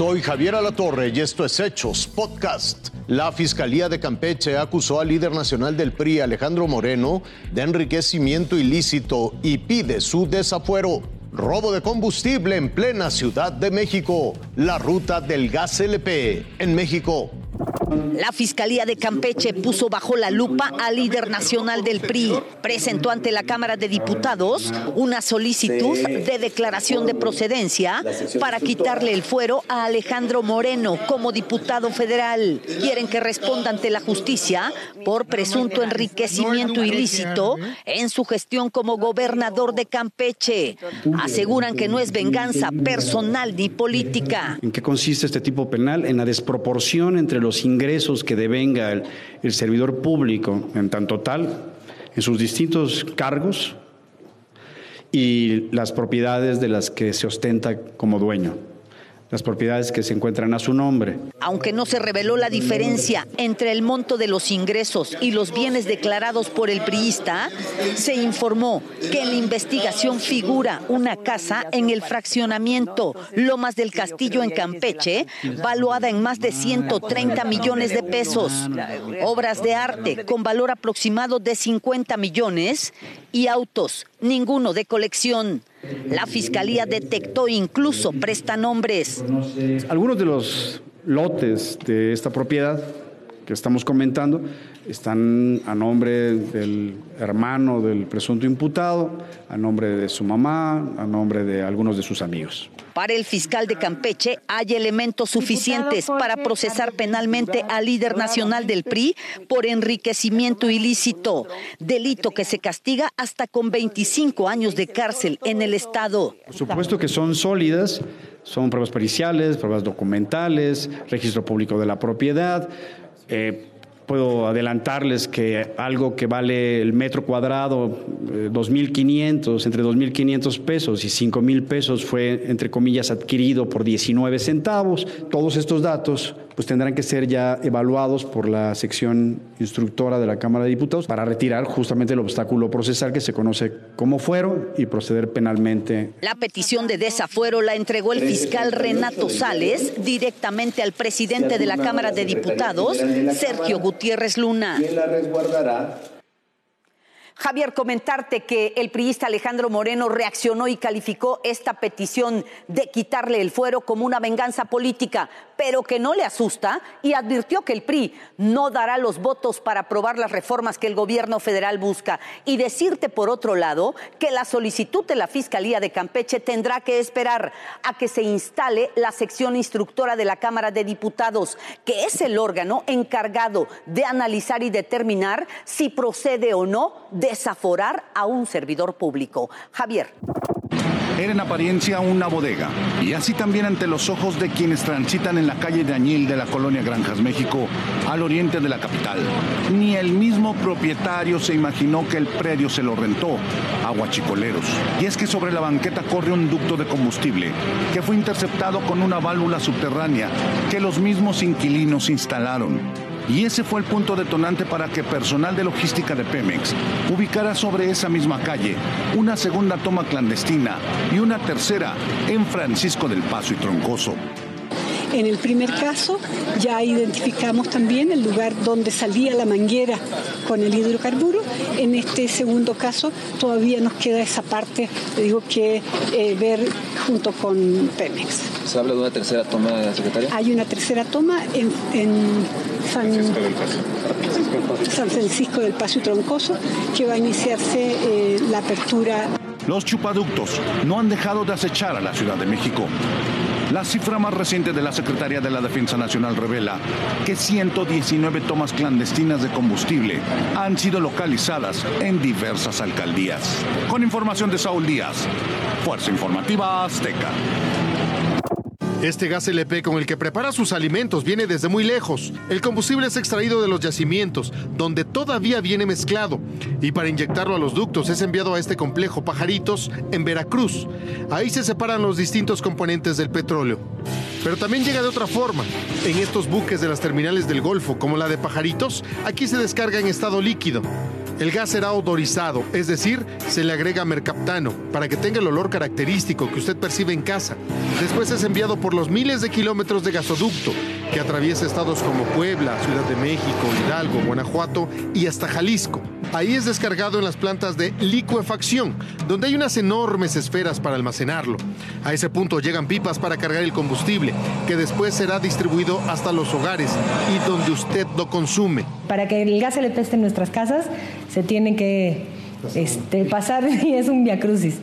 Soy Javier Alatorre y esto es Hechos Podcast. La Fiscalía de Campeche acusó al líder nacional del PRI, Alejandro Moreno, de enriquecimiento ilícito y pide su desafuero. Robo de combustible en plena Ciudad de México. La ruta del gas LP en México. La Fiscalía de Campeche puso bajo la lupa al líder nacional del PRI. Presentó ante la Cámara de Diputados una solicitud de declaración de procedencia para quitarle el fuero a Alejandro Moreno como diputado federal. Quieren que responda ante la justicia por presunto enriquecimiento ilícito en su gestión como gobernador de Campeche. Aseguran que no es venganza personal ni política. ¿En qué consiste este tipo penal? En la desproporción entre los ingresos que devenga el, el servidor público en tanto tal, en sus distintos cargos y las propiedades de las que se ostenta como dueño las propiedades que se encuentran a su nombre. Aunque no se reveló la diferencia entre el monto de los ingresos y los bienes declarados por el priista, se informó que en la investigación figura una casa en el fraccionamiento Lomas del Castillo en Campeche, valuada en más de 130 millones de pesos, obras de arte con valor aproximado de 50 millones y autos, ninguno de colección. La fiscalía detectó incluso prestanombres. Algunos de los lotes de esta propiedad que estamos comentando están a nombre del hermano del presunto imputado, a nombre de su mamá, a nombre de algunos de sus amigos. Para el fiscal de Campeche hay elementos suficientes para procesar penalmente al líder nacional del PRI por enriquecimiento ilícito, delito que se castiga hasta con 25 años de cárcel en el Estado. Por supuesto que son sólidas, son pruebas periciales, pruebas documentales, registro público de la propiedad. Eh, puedo adelantarles que algo que vale el metro cuadrado, 2.500, entre 2.500 pesos y 5.000 pesos fue, entre comillas, adquirido por 19 centavos. Todos estos datos pues tendrán que ser ya evaluados por la sección instructora de la Cámara de Diputados para retirar justamente el obstáculo procesal que se conoce como fuero y proceder penalmente. La petición de desafuero la entregó el fiscal Renato Sales directamente al presidente de la Cámara de Diputados, Sergio Gutiérrez Luna. ¿Quién la resguardará? Javier, comentarte que el priista Alejandro Moreno reaccionó y calificó esta petición de quitarle el fuero como una venganza política, pero que no le asusta y advirtió que el PRI no dará los votos para aprobar las reformas que el gobierno federal busca. Y decirte, por otro lado, que la solicitud de la Fiscalía de Campeche tendrá que esperar a que se instale la sección instructora de la Cámara de Diputados, que es el órgano encargado de analizar y determinar si procede o no desaforar a un servidor público. Javier. Era en apariencia una bodega, y así también ante los ojos de quienes transitan en la calle de Añil de la colonia Granjas, México, al oriente de la capital. Ni el mismo propietario se imaginó que el predio se lo rentó a guachicoleros. Y es que sobre la banqueta corre un ducto de combustible que fue interceptado con una válvula subterránea que los mismos inquilinos instalaron. Y ese fue el punto detonante para que personal de logística de Pemex ubicara sobre esa misma calle una segunda toma clandestina y una tercera en Francisco del Paso y Troncoso. En el primer caso ya identificamos también el lugar donde salía la manguera con el hidrocarburo. En este segundo caso todavía nos queda esa parte, digo que eh, ver junto con Pemex. ¿Se habla de una tercera toma, secretaria? Hay una tercera toma en, en San, San, Francisco del Paso y Troncoso que va a iniciarse eh, la apertura. Los chupaductos no han dejado de acechar a la Ciudad de México. La cifra más reciente de la Secretaría de la Defensa Nacional revela que 119 tomas clandestinas de combustible han sido localizadas en diversas alcaldías. Con información de Saúl Díaz, Fuerza Informativa Azteca. Este gas LP con el que prepara sus alimentos viene desde muy lejos. El combustible es extraído de los yacimientos, donde todavía viene mezclado, y para inyectarlo a los ductos es enviado a este complejo Pajaritos en Veracruz. Ahí se separan los distintos componentes del petróleo. Pero también llega de otra forma. En estos buques de las terminales del Golfo, como la de Pajaritos, aquí se descarga en estado líquido. El gas será odorizado, es decir, se le agrega mercaptano para que tenga el olor característico que usted percibe en casa. Después es enviado por los miles de kilómetros de gasoducto que atraviesa estados como Puebla, Ciudad de México, Hidalgo, Guanajuato y hasta Jalisco. Ahí es descargado en las plantas de licuefacción, donde hay unas enormes esferas para almacenarlo. A ese punto llegan pipas para cargar el combustible, que después será distribuido hasta los hogares y donde usted lo consume. Para que el gas se le peste en nuestras casas, se tiene que este, pasar y es un viacrucis.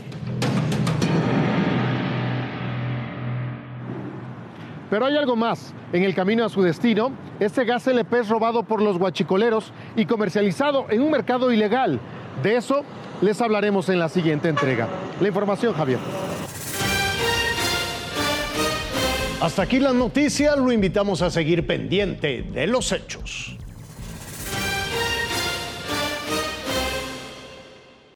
Pero hay algo más. En el camino a su destino, este gas LP es robado por los guachicoleros y comercializado en un mercado ilegal. De eso les hablaremos en la siguiente entrega. La información, Javier. Hasta aquí las noticias, lo invitamos a seguir pendiente de los hechos.